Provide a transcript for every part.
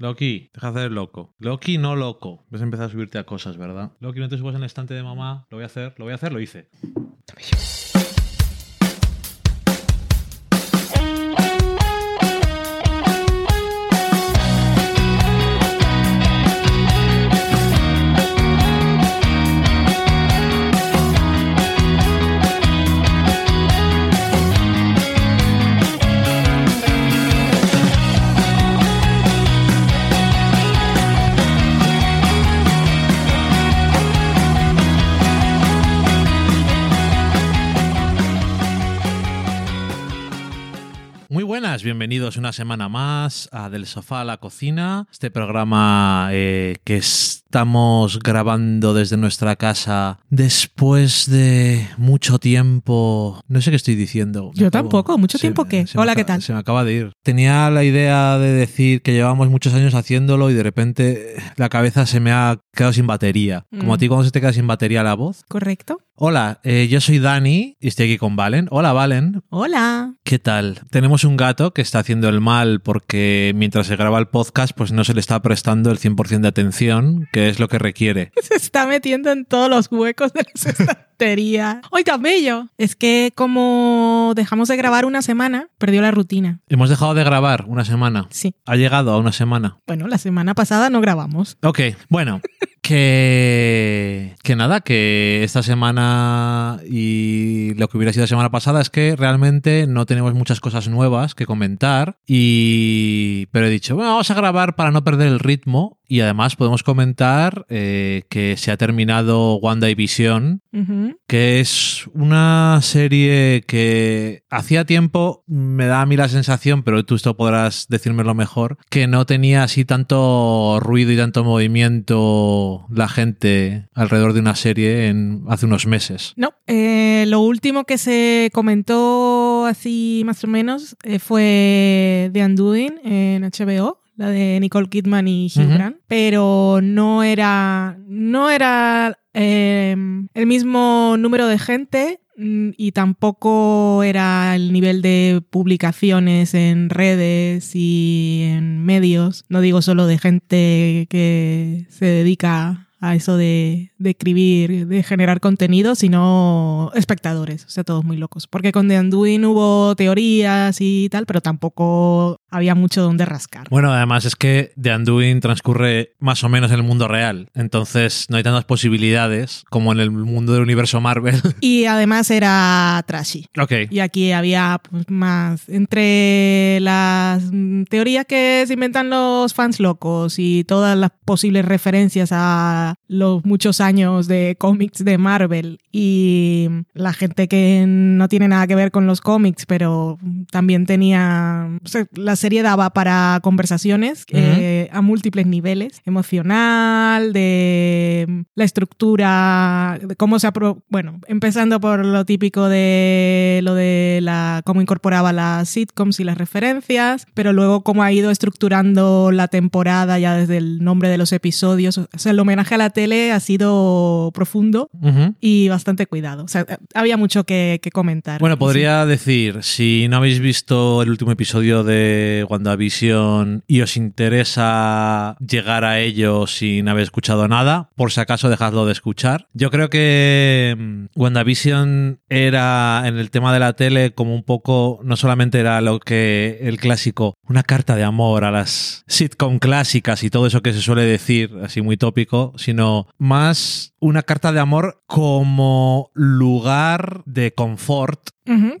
Loki, deja de el loco. Loki, no loco. Ves a empezar a subirte a cosas, ¿verdad? Loki, no te subas en el estante de mamá. Lo voy a hacer, lo voy a hacer, lo hice. Bienvenidos una semana más a Del Sofá a la Cocina, este programa eh, que estamos grabando desde nuestra casa después de mucho tiempo. No sé qué estoy diciendo. Yo acabo- tampoco, ¿mucho se tiempo me Hola, ¿qué tal? Se me acaba de ir. Tenía la idea de decir que llevamos muchos años haciéndolo y de repente la cabeza se me ha quedado sin batería. Como a Mm. ti cuando se te queda sin batería la voz. ¿Correcto? Hola, eh, yo soy Dani y estoy aquí con Valen. Hola, Valen. Hola. ¿Qué tal? Tenemos un gato que está haciendo el mal porque mientras se graba el podcast pues no se le está prestando el 100% de atención, que es lo que requiere. Se está metiendo en todos los huecos de las estanterías. ¡Ay, tan bello! Es que como dejamos de grabar una semana, perdió la rutina. Hemos dejado de grabar una semana. Sí. Ha llegado a una semana. Bueno, la semana pasada no grabamos. Ok, bueno, que, que nada, que esta semana y lo que hubiera sido la semana pasada es que realmente no tenemos muchas cosas nuevas que comentar y pero he dicho, bueno, vamos a grabar para no perder el ritmo y además podemos comentar eh, que se ha terminado WandaVision, Ujú. que es una serie que hacía tiempo me da a mí la sensación, pero tú esto podrás decírmelo mejor, que no tenía así tanto ruido y tanto movimiento la gente alrededor de una serie en hace unos meses. No, eh, lo último que se comentó así más o menos eh, fue The Undoing en HBO, la de Nicole Kidman y Hugh. Grant, pero no era, no era eh, el mismo número de gente mm, y tampoco era el nivel de publicaciones en redes y en medios, no digo solo de gente que se dedica a eso de, de escribir, de generar contenido, sino espectadores, o sea, todos muy locos. Porque con The Undoing hubo teorías y tal, pero tampoco había mucho donde rascar. Bueno, además es que The Undoing transcurre más o menos en el mundo real, entonces no hay tantas posibilidades como en el mundo del universo Marvel. Y además era trashy. ok. Y aquí había pues, más entre las teorías que se inventan los fans locos y todas las posibles referencias a los muchos años de cómics de Marvel y la gente que no tiene nada que ver con los cómics, pero también tenía... o sea, la serie daba para conversaciones eh, a múltiples niveles, emocional, de la estructura, de cómo se... apro- Bueno, empezando por lo típico de lo de la cómo incorporaba las sitcoms y las referencias, pero luego cómo ha ido estructurando la temporada ya desde el nombre de los episodios. O sea, el homenaje a la tele ha sido profundo y bastante cuidado. O sea, había mucho que, que comentar. Bueno, podría decir, si no habéis visto el último episodio de WandaVision y os interesa llegar a ello sin haber escuchado nada, por si acaso dejadlo de escuchar. Yo creo que mm, WandaVision era en el tema de la tele como un poco, no solamente era lo que el clásico, una carta de amor a las sitcom clásicas y todo eso que se suele decir, así muy tópico, sino más una carta de amor como lugar de confort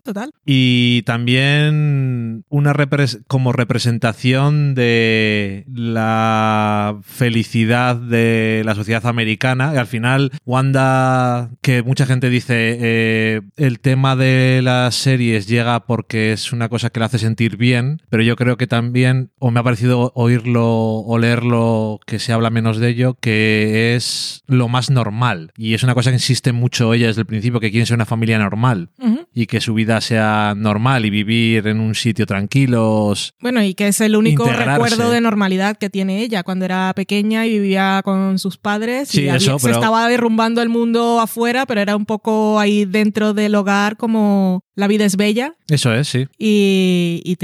Total. y también una repres- como representación de la felicidad de la sociedad americana. Y al final, Wanda, que mucha gente dice, eh, el tema de las series llega porque es una cosa que le hace sentir bien, pero yo creo que también, o me ha parecido oírlo o leerlo, que se habla menos de ello, que es lo más normal. Y es una cosa que insiste mucho ella desde el principio, que quieren ser una familia normal Ujú. y que su vida sea normal y vivir en un sitio tranquilos. Bueno, y que es el único Integrarse. recuerdo de normalidad que tiene ella cuando era pequeña y vivía con sus padres. Sí, y había- eso, se pero- estaba derrumbando el mundo afuera, pero era un poco ahí dentro del hogar como La vida es bella. Eso es, sí. Y, y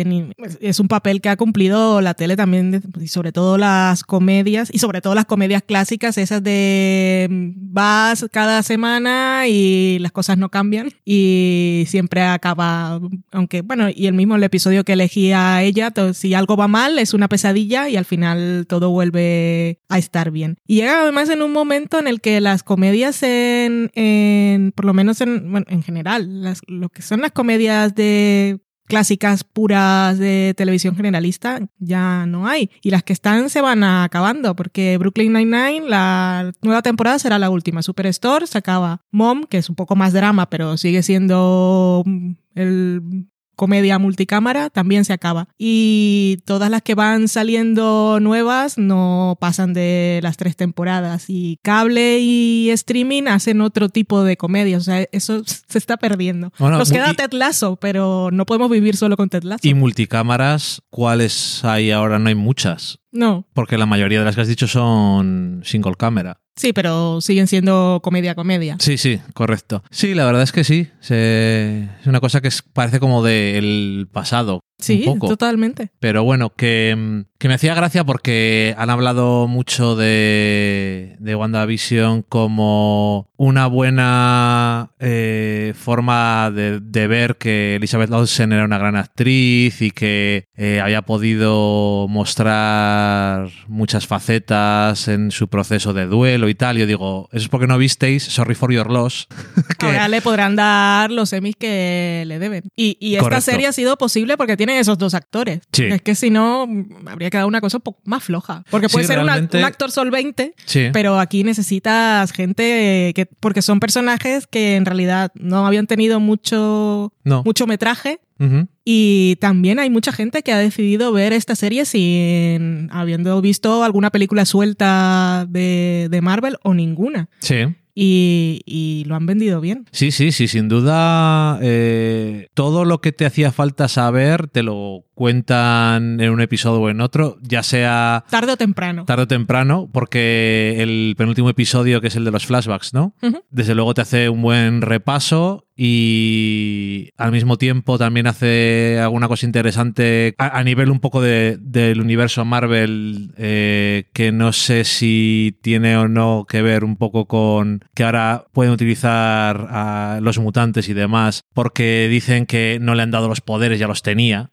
es un papel que ha cumplido la tele también, y sobre todo las comedias, y sobre todo las comedias clásicas, esas de mm, vas cada semana y las cosas no cambian y siempre acaba, aunque bueno, y el mismo el episodio que elegía ella, to- si algo va mal es una pesadilla y al final todo vuelve a estar bien. Y llega además en un momento en el que las comedias en, en por lo menos en, bueno, en general, las- lo que son las comedias de clásicas puras de televisión generalista ya no hay. Y las que están se van acabando, porque Brooklyn Nine-Nine, la nueva temporada será la última. Superstore se acaba. Mom, que es un poco más drama, pero sigue siendo el comedia multicámara, también se acaba. Y todas las que van saliendo nuevas no pasan de las tres temporadas. Y cable y streaming hacen otro tipo de comedia. O sea, eso se está perdiendo. Bueno, Nos queda Ted Lasso, pero no podemos vivir solo con Ted Lasso. Y multicámaras, ¿cuáles hay ahora? No hay muchas. No, Porque la mayoría de las que has dicho son single camera. sí, pero siguen siendo comedia-comedia. Sí, sí, correcto. Sí, la verdad es que sí. Se- Es una cosa que es- parece como del pasado. Sí, totalmente. Pero bueno, que, mm, que me hacía gracia porque han hablado mucho de, de WandaVision como una buena eh, forma de, de ver que Elizabeth Olsen era una gran actriz y que eh, había podido mostrar muchas facetas en su proceso de duelo y tal. Yo digo, eso es porque no visteis Sorry for Your Loss. que- Ahora le podrán dar los semis que le deben. Y, y esta Correcto. serie ha sido posible porque tienen esos dos actores. Sí. Es que si no, habría quedado una cosa un poco más floja. Porque puede Sí, ser un, ac- realmente- un actor solvente, sí. pero aquí necesitas gente que. Porque son personajes que en realidad no habían tenido mucho, No. mucho metraje. Y también hay mucha gente que ha decidido ver esta serie sin habiendo visto alguna película suelta de, de Marvel o ninguna. Sí. Y, y lo han vendido bien. Sí, sí, sí, sin duda. eh, todo lo que te hacía falta saber te lo cuentan en un episodio o en otro, ya sea Tarde o temprano. tarde o temprano, porque el penúltimo episodio, que es el de los flashbacks, ¿no? Desde luego te hace un buen repaso y al mismo tiempo también hace alguna cosa interesante a, nivel un poco de- del universo Marvel eh, que no sé si tiene o no que ver un poco con que ahora pueden utilizar a los mutantes y demás porque dicen que no le han dado los poderes, ya los tenía.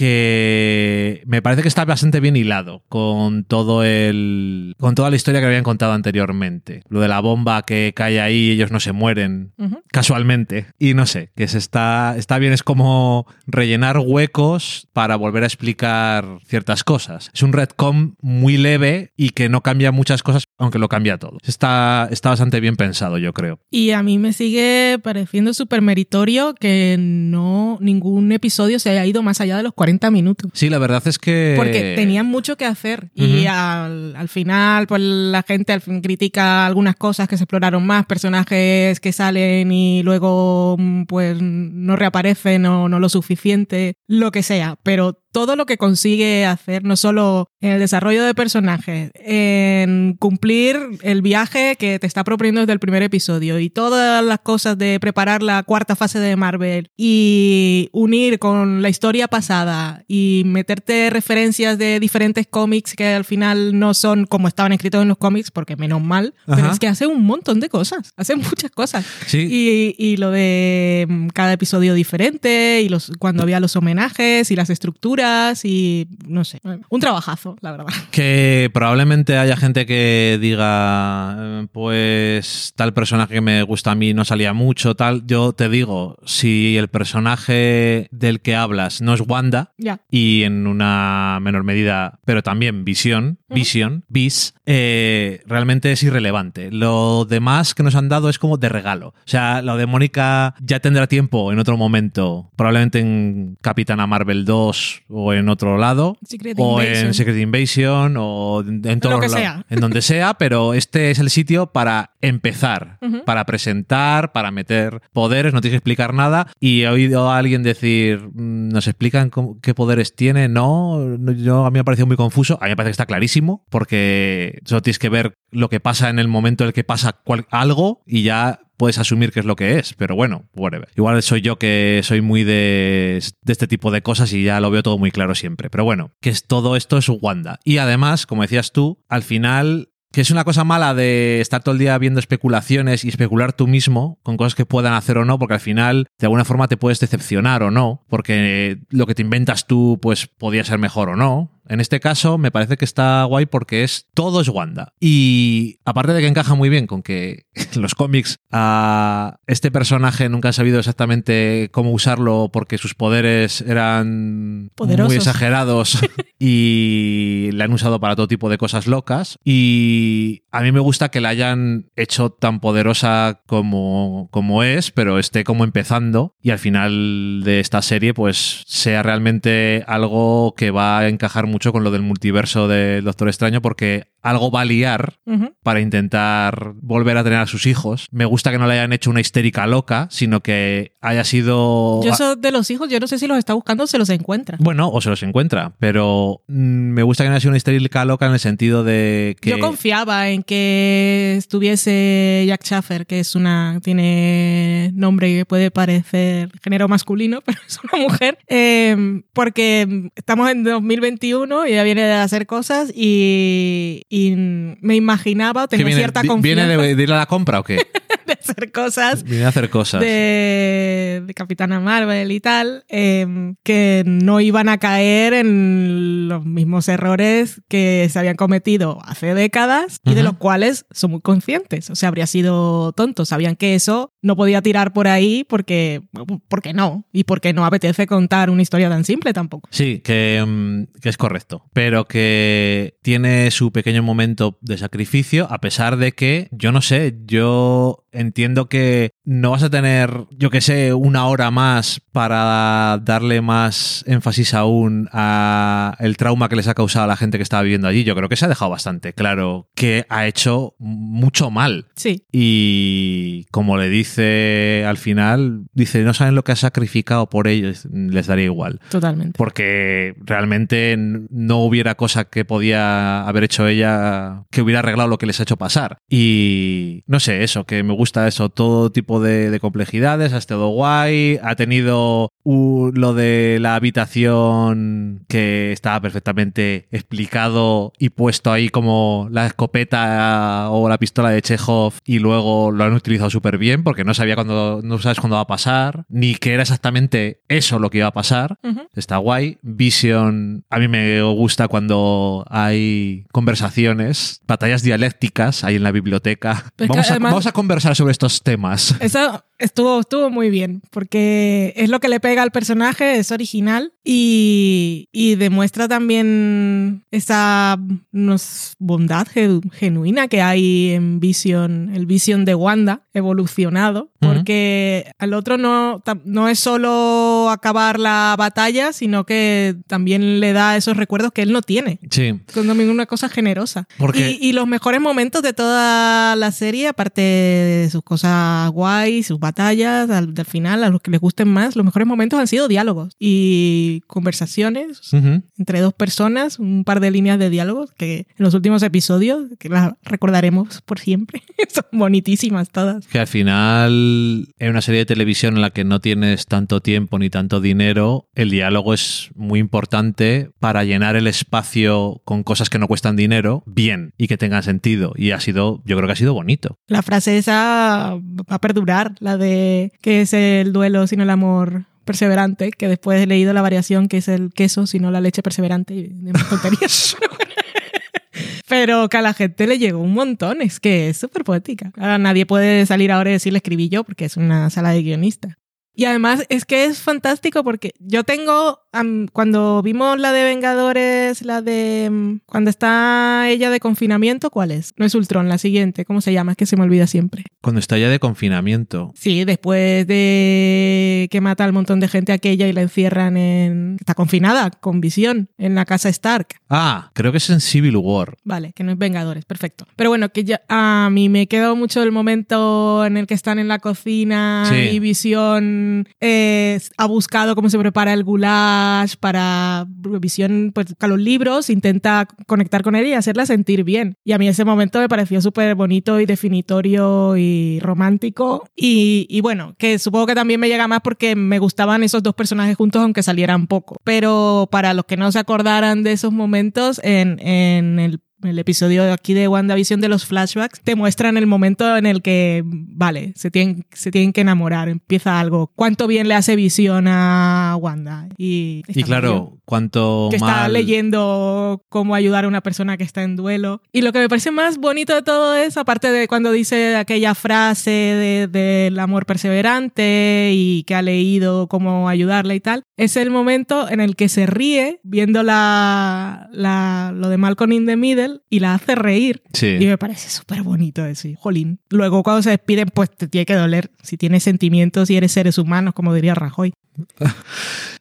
Que me parece que está bastante bien hilado con todo el con toda la historia que habían contado anteriormente. Lo de la bomba que cae ahí y ellos no se mueren casualmente y no sé, que se está está bien es como rellenar huecos para volver a explicar ciertas cosas. Es un retcon muy leve y que no cambia muchas cosas, aunque lo cambia todo. Está está bastante bien pensado, yo creo. Y a mí me sigue pareciendo súper meritorio que no ningún episodio se haya ido más allá de los 40 minutos. Sí, la verdad es que Porque tenían mucho que hacer. Y al, al final, pues la gente al fin critica algunas cosas que se exploraron más, personajes que salen y luego mm, pues no reaparecen o no lo suficiente, lo que sea. Pero todo lo que consigue hacer, no solo en el desarrollo de personajes, en cumplir el viaje que te está proponiendo desde el primer episodio y todas las cosas de preparar la cuarta fase de Marvel y unir con la historia pasada y meterte referencias de diferentes cómics que al final no son como estaban escritos en los cómics, porque menos mal, pero Ajá. es que hace un montón de cosas, hace muchas cosas. Sí. Y, y lo de mm, cada episodio diferente y los cuando había los homenajes y las estructuras y no sé, un trabajazo, la verdad. Que probablemente haya gente que diga, eh, pues tal personaje que me gusta a mí no salía mucho, tal. Yo te digo, si el personaje del que hablas no es Wanda, Ya. y en una menor medida, pero también Visión, Vision, Vis, eh, realmente es irrelevante. Lo demás que nos han dado es como de regalo. O sea, lo de Mónica ya tendrá tiempo en otro momento, probablemente en Capitana Marvel 2 o en otro lado, Secret o Invasion. en Secret Invasion o en, en sea. en donde sea, pero este es el sitio para empezar, para presentar, para meter poderes, no tienes que explicar nada. Y he oído a alguien decir, mm, ¿nos explican cómo- qué poderes tiene? No, no, yo, a mí me ha parecido muy confuso. A mí me parece que está clarísimo, porque solo tienes que ver lo que pasa en el momento en el que pasa cual- algo y ya puedes asumir que es lo que es, pero bueno, whatever. Igual soy yo que soy muy de, de este tipo de cosas y ya lo veo todo muy claro siempre. Pero bueno, que es, todo esto es Wanda. Y además, como decías tú, al final que es una cosa mala de estar todo el día viendo especulaciones y especular tú mismo con cosas que puedan hacer o no, porque al final de alguna forma te puedes decepcionar o no, porque lo que te inventas tú pues podría ser mejor o no. En este caso me parece que está guay porque es todo es Wanda. Y aparte de que encaja muy bien con que en los cómics a este personaje nunca han sabido exactamente cómo usarlo porque sus poderes eran Poderosos. muy exagerados y le han usado para todo tipo de cosas locas. Y a mí me gusta que la hayan hecho tan poderosa como, como es, pero esté como empezando y al final de esta serie pues sea realmente algo que va a encajar mucho con lo del multiverso del Doctor Extraño porque algo va a liar para intentar volver a tener a sus hijos. Me gusta que no le hayan hecho una histérica loca, sino que haya sido... Yo eso de los hijos, yo no sé si los está buscando o se los encuentra. Bueno, o se los encuentra, pero mm, me gusta que no haya sido una histérica loca en el sentido de que... Yo confiaba en que estuviese Jack Schaffer, que es una tiene nombre que puede parecer género masculino, pero es una mujer, eh, porque estamos en 2021 y ella viene de hacer cosas y, y me imaginaba, o ¿Que tenía viene, cierta confianza ¿Viene de, de ir a la compra o qué? hacer cosas Viene a hacer cosas. de, de Capitana Marvel y tal, eh, que no iban a caer en los mismos errores que se habían cometido hace décadas y de los cuales son muy conscientes. O sea, habría sido tonto. Sabían que eso no podía tirar por ahí porque, porque no. Y porque no apetece contar una historia tan simple tampoco. Sí, que, mm, que es correcto, pero que tiene su pequeño momento de sacrificio, a pesar de que, yo no sé, yo entiendo que no vas a tener, yo que sé, una hora más para darle más énfasis aún a el trauma que les ha causado a la gente que estaba viviendo allí. Yo creo que se ha dejado bastante claro que ha hecho mucho mal. Sí, Y como le dice al final, dice, no saben lo que ha sacrificado por ellos, les daría igual totalmente. porque realmente no hubiera cosa que podía haber hecho ella que hubiera arreglado lo que les ha hecho pasar. Y no sé, eso, que me gusta eso, todo tipo de, de complejidades, ha estado guay, ha tenido lo de la habitación que estaba perfectamente explicado y puesto ahí como la escopeta o la pistola de Chekhov y luego lo han utilizado súper bien porque no sabía cuándo, no sabes cuándo va a pasar, ni que era exactamente eso lo que iba a pasar. Está guay. Vision, a mí me gusta cuando hay conversaciones, batallas dialécticas ahí en la biblioteca. A, además- vamos a conversar sobre estos temas. Eso estuvo, estuvo muy bien, porque es lo que le pega al personaje, es original y, y demuestra también esa no sé, bondad ge- genuina que hay en Vision, el Vision de Wanda evolucionado, Ujú. porque al otro no, no es solo acabar la batalla, sino que también le da esos recuerdos que él no tiene. Sí. Con también una cosa generosa. Porque- Y, y los mejores momentos de toda la serie, aparte de sus cosas guay, sus batallas, al, al final, a los que les gusten más, los mejores momentos han sido diálogos y conversaciones Ujú. entre dos personas, un par de líneas de diálogos que en los últimos episodios, que las recordaremos por siempre, son bonitísimas todas. Que al final, en una serie de televisión en la que no tienes tanto tiempo ni tanto dinero, el diálogo es muy importante para llenar el espacio con cosas que no cuestan dinero bien y que tengan sentido. Y ha sido, yo creo que ha sido bonito. La frase esa va a la de que es el duelo sino el amor perseverante, que después he leído la variación que es el queso sino la leche perseverante y. Pero que a la gente le llegó un montón, es que es súper poética. Ahora nadie puede salir ahora y decirle escribí yo porque es una sala de guionista. Y además es que es fantástico porque yo tengo, cuando vimos la de Vengadores, la de mm, cuando está ella de confinamiento, ¿cuál es? No es Ultron, la siguiente, ¿cómo se llama? Es que se me olvida siempre. Cuando está ya de confinamiento. Sí, después de que mata al montón de gente aquella y la encierran en... Está confinada, con visión, en la casa Stark. Ah, creo que es en Civil War. Vale, que no es Vengadores, perfecto. Pero bueno, que ya a mí me quedó mucho el momento en el que están en la cocina Sí. y Visión eh, ha buscado cómo se prepara el para Visión, pues con los libros, intenta conectar con él y hacerla sentir bien. Y a mí ese momento me pareció súper bonito y definitorio y romántico. Y, y bueno, que supongo que también me llega más porque me gustaban esos dos personajes juntos, aunque salieran poco. Pero para los que no se acordaran de esos momentos, en, en el el episodio de aquí de WandaVision de los flashbacks, te muestran el momento en el que, vale, se tienen, se tienen que enamorar, empieza algo. Cuánto bien le hace visión a Wanda. Y, y claro, cuánto que mal... está leyendo cómo ayudar a una persona que está en duelo. Y lo que me parece más bonito de todo es, aparte de cuando dice aquella frase del de, amor perseverante y que ha leído cómo ayudarla y tal, es el momento en el que se ríe viendo la, la, lo de Malcolm in the Middle y la hace reír. Sí. Y me parece súper bonito eso. Jolín. Luego cuando se despiden, pues te tiene que doler si tienes sentimientos y eres seres humanos, como diría Rajoy.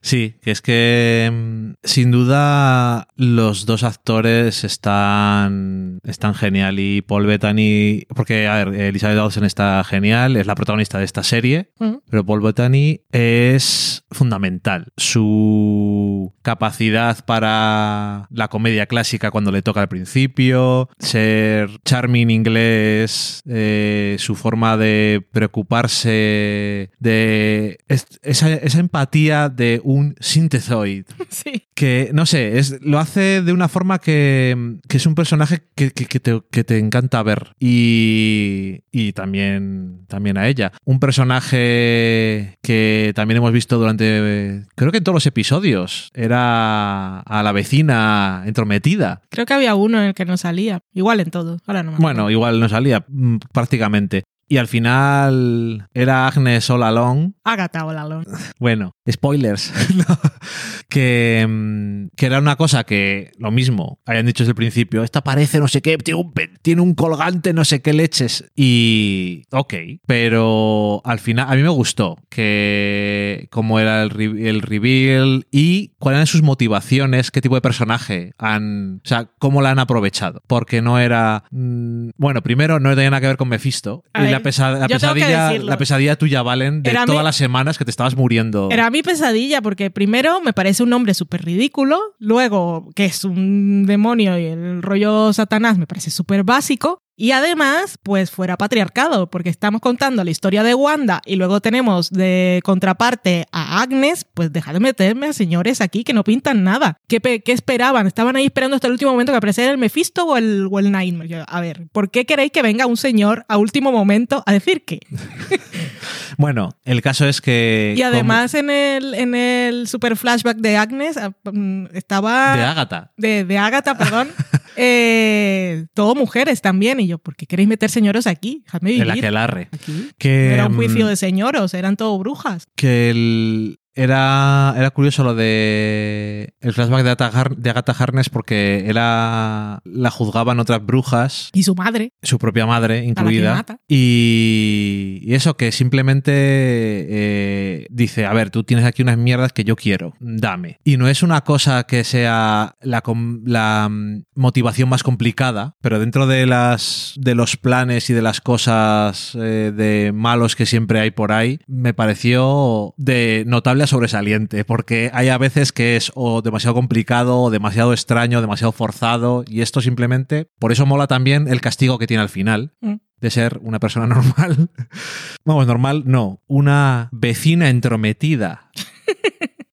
Sí, que es que mm, sin duda los dos actores están, están genial y Paul Bettany, porque a ver, Elizabeth Dawson está genial, es la protagonista de esta serie, Mm. pero Paul Bettany es fundamental. Su capacidad para la comedia clásica cuando le toca al principio, ser charming inglés, eh, su forma de preocuparse, de es- esa, esa empatía de un synthezoid Sí. que, no sé, es, lo hace de una forma que, que es un personaje que, que- que te, que te encanta ver. Y, y también, también a ella. Un personaje que también hemos visto durante, creo que en todos los episodios, era a la vecina entrometida. Creo que había uno en el que no salía. Igual en todo. Ahora no me acuerdo. Bueno, igual no salía mm, prácticamente. Y al final era Agnes All Along. Agatha Olalón. Bueno, spoilers. No. Que, mm, que era una cosa que, lo mismo, habían dicho desde el principio, esta parece no sé qué, tiene un, pe- tiene un colgante, no sé qué leches. Y, ok, pero al final, a mí me gustó que cómo era el, el reveal y cuáles eran sus motivaciones, qué tipo de personaje han, o sea, cómo la han aprovechado. Porque no era, mm, bueno, primero no tenía nada que ver con Mephisto. A y ver, la, pesa- pesadilla, la pesadilla tuya, Valen, de Era todas mi- las semanas que te estabas muriendo. Era mi pesadilla porque primero me parece un nombre súper ridículo, luego que es un demonio y el rollo Satanás me parece súper básico. Y además, pues fuera patriarcado, porque estamos contando la historia de Wanda y luego tenemos de contraparte a Agnes, pues deja de meterme a señores aquí que no pintan nada. ¿Qué, qué esperaban? ¿Estaban ahí esperando hasta el último momento que apareciera el Mephisto o el, o el Nightmare? Yo, A ver, ¿por qué queréis que venga un señor a último momento a decir qué? Bueno, el caso es que. Y además en el, en el super flashback de Agnes ah, mm, estaba... De Ágata. de, de Agatha, perdón. eh, todo mujeres también. Y yo, ¿por qué queréis meter señoros aquí? Dejadme El vivir. aquelarre. Aquí. Que, Era un juicio mm, de señoros, eran todo brujas. Que el- era, era curioso lo de el flashback de Agatha, Har- de Agatha Harkness porque era la juzgaban otras brujas, Y su madre. su propia madre incluida. Y, y eso que simplemente eh, dice, a ver, tú tienes aquí unas mierdas que yo quiero, dame. Y no es una cosa que sea la, com- la mm, motivación más complicada, pero dentro de, las, de los planes y de las cosas eh, de malos que siempre hay por ahí, me pareció de notable sobresaliente, porque hay a veces que es o demasiado complicado, o demasiado extraño, demasiado forzado, y esto simplemente, por eso mola también el castigo que tiene al final, Mm. de ser una persona normal. Vamos, normal, no, una vecina entrometida.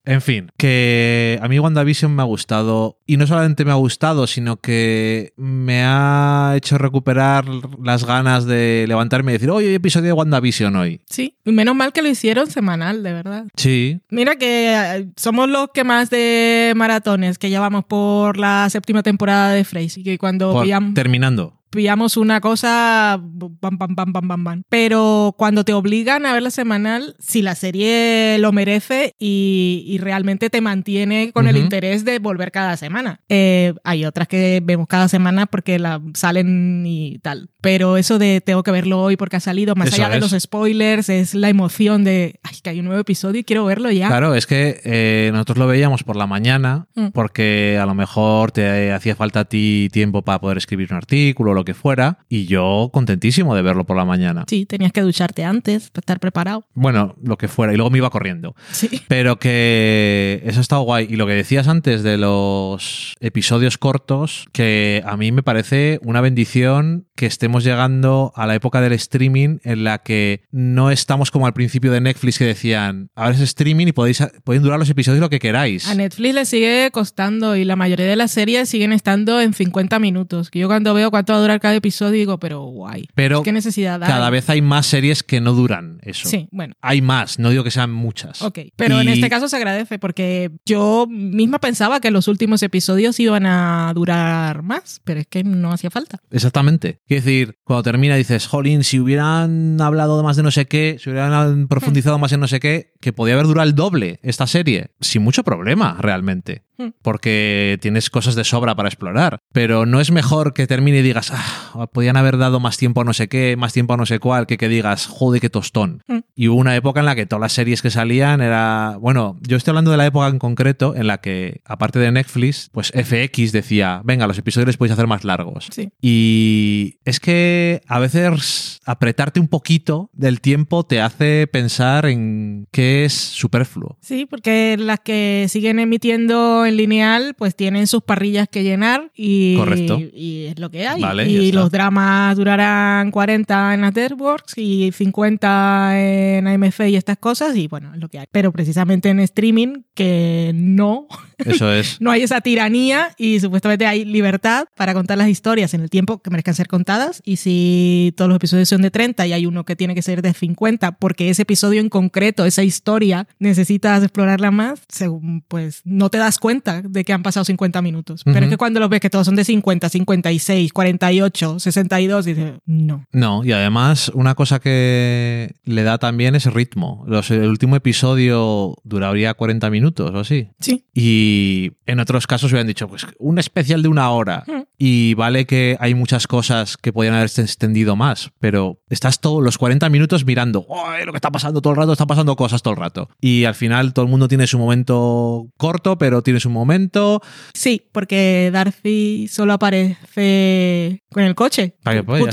En fin, que a mí WandaVision me ha gustado. Y no solamente me ha gustado, sino que me ha hecho recuperar las ganas de levantarme y decir, oye, hay episodio de WandaVision hoy. Sí. Y menos mal que lo hicieron semanal, de verdad. Sí, Mira que eh, somos los que más de maratones que llevamos por la séptima temporada de Frasier. Que cuando por- pillam- terminando. Pillamos una cosa, pam, pam, pam, pam, pam, pam. Pero cuando te obligan a verla semanal, si la serie lo merece y, y realmente te mantiene con el interés de volver cada semana. Eh, hay otras que vemos cada semana porque la salen y tal. Pero eso de tengo que verlo hoy porque ha salido, más Eso allá de los spoilers, es la emoción de, ay, que hay un nuevo episodio y quiero verlo ya. Claro, es que eh, nosotros lo veíamos por la mañana Mm. porque a lo mejor te hacía falta a ti tiempo para poder escribir un artículo o lo que fuera, y yo contentísimo de verlo por la mañana. Sí, tenías que ducharte antes para estar preparado. Bueno, lo que fuera, y luego me iba corriendo. Sí. Pero que eso ha estado guay. Y lo que decías antes de los episodios cortos, que a mí me parece una bendición que estemos llegando a la época del streaming en la que no estamos como al principio de Netflix que decían, ahora es streaming y podéis, pueden durar los episodios lo que queráis. A Netflix le sigue costando y la mayoría de las series siguen estando en 50 minutos. Que yo cuando veo cuánto va a durar cada episodio digo, pero guay. Pero ¿Qué necesidad hay? cada vez hay más series que no duran eso. Sí, bueno. Hay más, no digo que sean muchas. Ok, pero en Y- este caso se agradece porque yo misma pensaba que los últimos episodios iban a durar más, pero es que no hacía falta. Exactamente. Quiero decir, cuando termina dices, jolín, si hubieran hablado más de no sé qué, si hubieran profundizado más en no sé qué, que podía haber durado el doble esta serie, sin mucho problema, realmente. Hmm. Porque tienes cosas de sobra para explorar. Pero no es mejor que termine y digas, ah, podían haber dado más tiempo a no sé qué, más tiempo a no sé cuál, que que digas, joder, qué tostón. Hmm. Y hubo una época en la que todas las series que salían era. Bueno, yo estoy hablando de la época en concreto en la que, aparte de Netflix, pues FX decía, venga, los episodios los podéis hacer más largos. Sí. Y es que a veces apretarte un poquito del tiempo te hace pensar en qué es superfluo. Sí, porque las que siguen emitiendo en lineal, pues tienen sus parrillas que llenar y, Correcto. y es lo que hay. Vale, y los dramas durarán 40 en las Networks y 50 en AMF y estas cosas, y bueno, es lo que hay. Pero precisamente en streaming, que no, Eso es. no hay esa tiranía y supuestamente hay libertad para contar las historias en el tiempo que merezcan ser contadas. Y si todos los episodios son de 30 y hay uno que tiene que ser de 50, porque ese episodio en concreto, esa historia, necesitas explorarla más, según pues no te das cuenta de que han pasado 50 minutos. Pero Ujú. es que cuando los ves que todos son de 50, 56, 48, 62, dices, no. No, y además una cosa que le da también es ritmo. Los- el último episodio duraría 40 minutos o así. Sí. Y en otros casos hubieran dicho, pues un especial de una hora. Mm. Y vale que hay muchas cosas que podrían haberse extendido más, pero estás todos los 40 minutos mirando, "Ay, lo que está pasando todo el rato, está pasando cosas todo el rato. Y al final todo el mundo tiene su momento corto, pero tiene su momento. Sí, porque Darcy solo aparece con el coche. Para que, pues,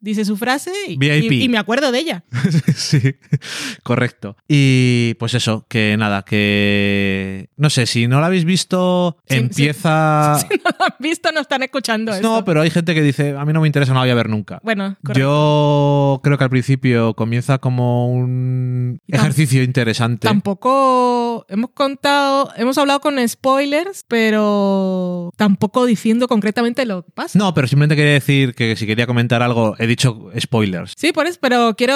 dice su frase y, VIP. y- y me acuerdo de ella. sí, correcto. Y pues eso, que nada, que no sé, si no lo habéis visto, Sí, empieza... Si no lo han visto, no están escuchando esto. No, pero hay gente que dice, a mí no me interesa, no la voy a ver nunca. Bueno, correcto. Yo creo que al principio comienza como un ejercicio interesante. Tampoco hemos contado, hemos hablado con spoilers, pero tampoco diciendo concretamente lo que pasa. No, pero simplemente quería decir que si quería comentar algo, he dicho spoilers. Sí, por eso, pero quiero.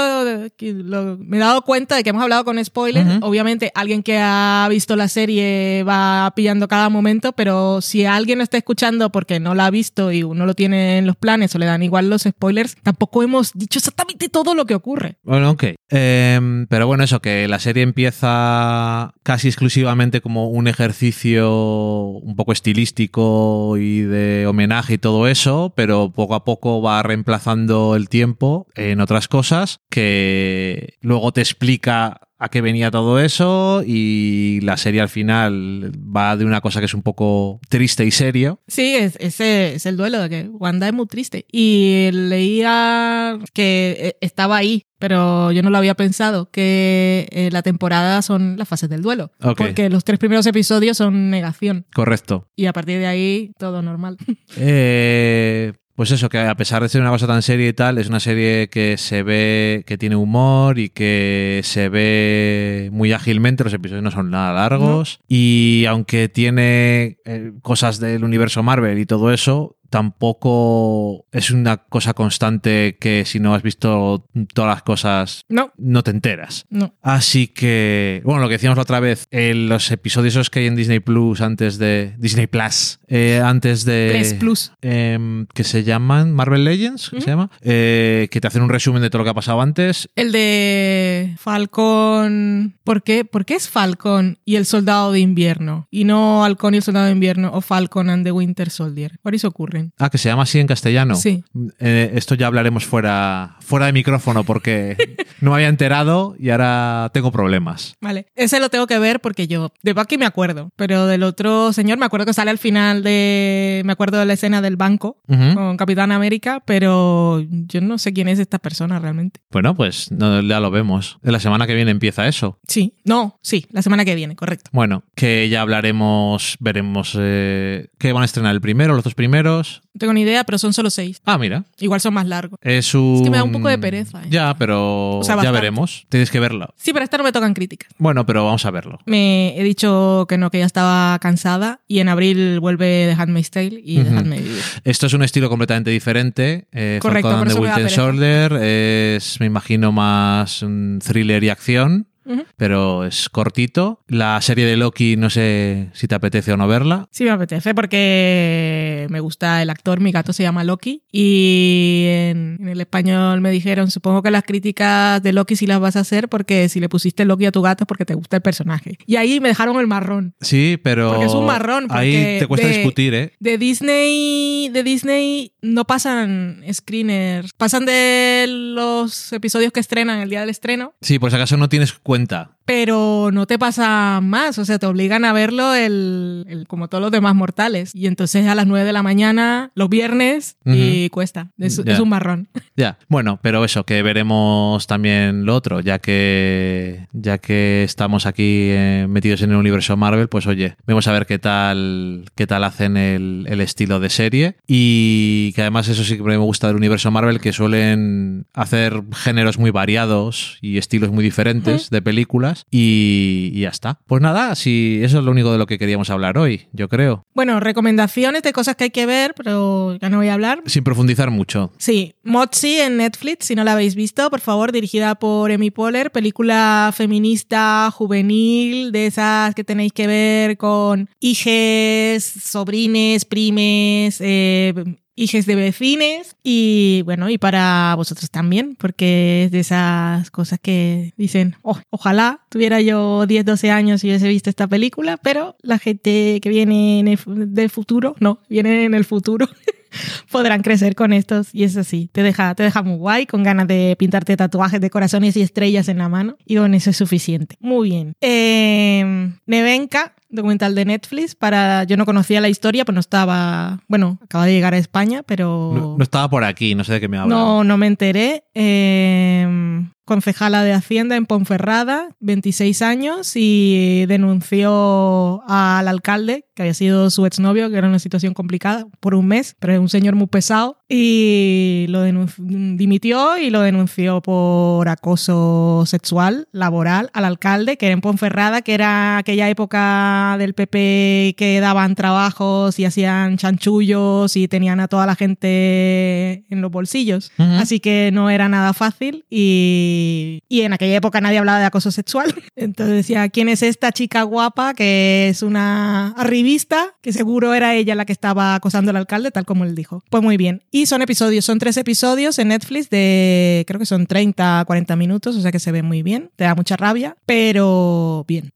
lo- me he dado cuenta de que hemos hablado con spoilers. Obviamente, alguien que ha visto la serie va pillando cada momento, pero si alguien está escuchando porque no la ha visto y no lo tiene en los planes o le dan igual los spoilers, tampoco hemos dicho exactamente todo lo que ocurre. Bueno, ok. Em, pero bueno, eso, que la serie empieza casi exclusivamente como un ejercicio un poco estilístico y de homenaje y todo eso, pero poco a poco va reemplazando el tiempo en otras cosas que luego te explica a qué venía todo eso y la serie al final va de una cosa que es un poco triste y serio. Sí, es, ese es el duelo de que Wanda es muy triste. Y leía que eh, estaba ahí, pero yo no lo había pensado, que eh, la temporada son las fases del duelo. Porque los tres primeros episodios son negación. Correcto. Y a partir de ahí, todo normal. Eh, pues eso, que a pesar de ser una cosa tan seria y tal, es una serie que se ve, que tiene humor y que se ve muy ágilmente, los episodios no son nada largos. Y aunque tiene eh, cosas del universo Marvel y todo eso, tampoco es una cosa constante que si no has visto todas las cosas, No, no te enteras. no. Así que, bueno, lo que decíamos la otra vez, en los episodios esos que hay en Disney Plus antes de. Disney Plus, eh, antes de. Plus Plus. em, que se llaman Marvel Legends, ¿qué se llama? Eh, que te hacen un resumen de todo lo que ha pasado antes. El de Falcon. ¿Por qué? ¿Por qué es Falcon y el soldado de invierno? Y no Halcón y el soldado de invierno o Falcon and the Winter Soldier. Por eso ocurre. Ah, que se llama así en castellano. Sí. Eh, esto ya hablaremos fuera, fuera de micrófono porque no me había enterado y ahora tengo problemas. Vale. Ese lo tengo que ver porque yo de Bucky me acuerdo, pero del otro señor me acuerdo que sale al final de. Me acuerdo de la escena del banco con Capitán América, pero yo no sé quién es esta persona realmente. Bueno, pues no, ya lo vemos. La semana que viene empieza eso. Sí, no, sí, la semana que viene, correcto. Bueno, que ya hablaremos, veremos eh, qué van a estrenar el primero, los dos primeros. No tengo ni idea, pero son solo seis. Ah, mira, Igual son más largos. es un... que me da un poco de pereza, ¿eh? Ya, pero O sea, ya veremos. Tienes que verlo. Sí, pero esta no me tocan críticas. Bueno, pero vamos a verlo. Me he dicho que no, que ya estaba cansada y en abril vuelve The Handmaid's Tale y Ujú. dejadme vivir. Esto es un estilo completamente diferente. Eh, Correcto, por the eso me da pereza. Es, me imagino, más thriller y acción, Pero es cortito. La serie de Loki, no sé si te apetece o no verla. Sí me apetece porque me gusta el actor, mi gato se llama Loki y en, en el español me dijeron, supongo que las críticas de Loki sí las vas a hacer porque si le pusiste Loki a tu gato es porque te gusta el personaje. Y ahí me dejaron el marrón. Sí, pero. Porque es un marrón, Ahí te cuesta de- discutir, ¿eh? De Disney, de Disney no pasan screeners, pasan de los episodios que estrenan el día del estreno, Sí, por si acaso no tienes cuenta. Pero no te pasa más, o sea, te obligan a verlo el, el- como todos los demás mortales. Y entonces a las 9 de la mañana, los viernes, y cuesta. Es, un marrón. Ya, bueno, pero eso, que veremos también lo otro, ya que ya que estamos aquí eh, metidos en el universo Marvel, pues oye, vamos a ver qué tal qué tal hacen el, el estilo de serie. Y que además eso sí que me gusta del universo Marvel, que suelen hacer géneros muy variados y estilos muy diferentes de películas y, y ya está. Pues nada, si eso es lo único de lo que queríamos hablar hoy, yo creo, Bueno, recomendaciones de cosas que hay que ver, pero ya no voy a hablar. sin profundizar mucho. Sí, Mozi en Netflix, si no la habéis visto, por favor, dirigida por Amy Poehler, película feminista, juvenil, de esas que tenéis que ver con hijes, sobrines, primes, eh, hijes de vecines y bueno, y para vosotros también, porque es de esas cosas que dicen, "Oh, ojalá tuviera yo 10, 12 años y hubiese visto esta película, pero la gente que viene del futuro, no, viene en el futuro podrán crecer con estos y es así, te deja, te deja muy guay, con ganas de pintarte tatuajes de corazones y estrellas en la mano y con eso es suficiente. Muy bien. Eh, Nevenka, documental de Netflix, para yo no conocía la historia, pues no estaba, bueno, acaba de llegar a España, pero No, no estaba por aquí, no sé de qué me hablas. no, no me enteré. Eh, concejala de Hacienda en Ponferrada, 26 años, y denunció al alcalde, que había sido su exnovio, que era una situación complicada, por un mes, pero es un señor muy pesado, y lo dimitió y lo denunció por acoso sexual, laboral, al alcalde, que era en Ponferrada, que era aquella época del PP que daban trabajos y hacían chanchullos y tenían a toda la gente en los bolsillos. Así que no era nada fácil y, y en aquella época nadie hablaba de acoso sexual. Entonces decía, ¿quién es esta chica guapa que es una arribista? Que seguro era ella la que estaba acosando al alcalde, tal como él dijo. Pues muy bien. Y son episodios, son tres episodios en Netflix de, creo que son 30, 40 minutos, o sea que se ve muy bien. Te da mucha rabia, pero bien.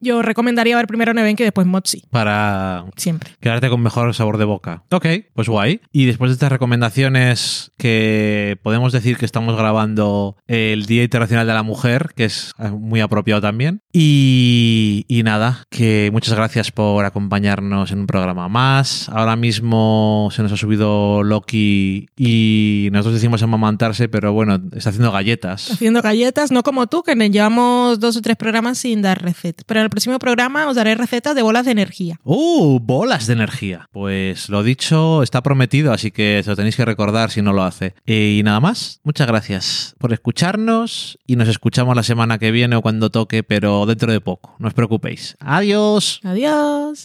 Yo recomendaría ver primero Nevenka y después Motsi, Para siempre. quedarte con mejor sabor de boca. Ok, pues guay. Y después de estas recomendaciones que podemos decir que estamos grabando el Día Internacional de la Mujer, que es muy apropiado también. Y, y nada, que muchas gracias por acompañarnos en un programa más. Ahora mismo se nos ha subido Loki y nosotros decimos amamantarse, pero bueno, está haciendo galletas. Haciendo galletas, no como tú, que llevamos dos o tres programas sin dar recetas. Pero en el próximo programa os daré recetas de bolas de energía. ¡Uh! Bolas de energía. Pues lo dicho, está prometido, así que se lo tenéis que recordar si no lo hace. Eh, y nada más, muchas gracias por escucharnos y nos escuchamos la semana que viene o cuando toque, pero dentro de poco. No os preocupéis. Adiós. Adiós.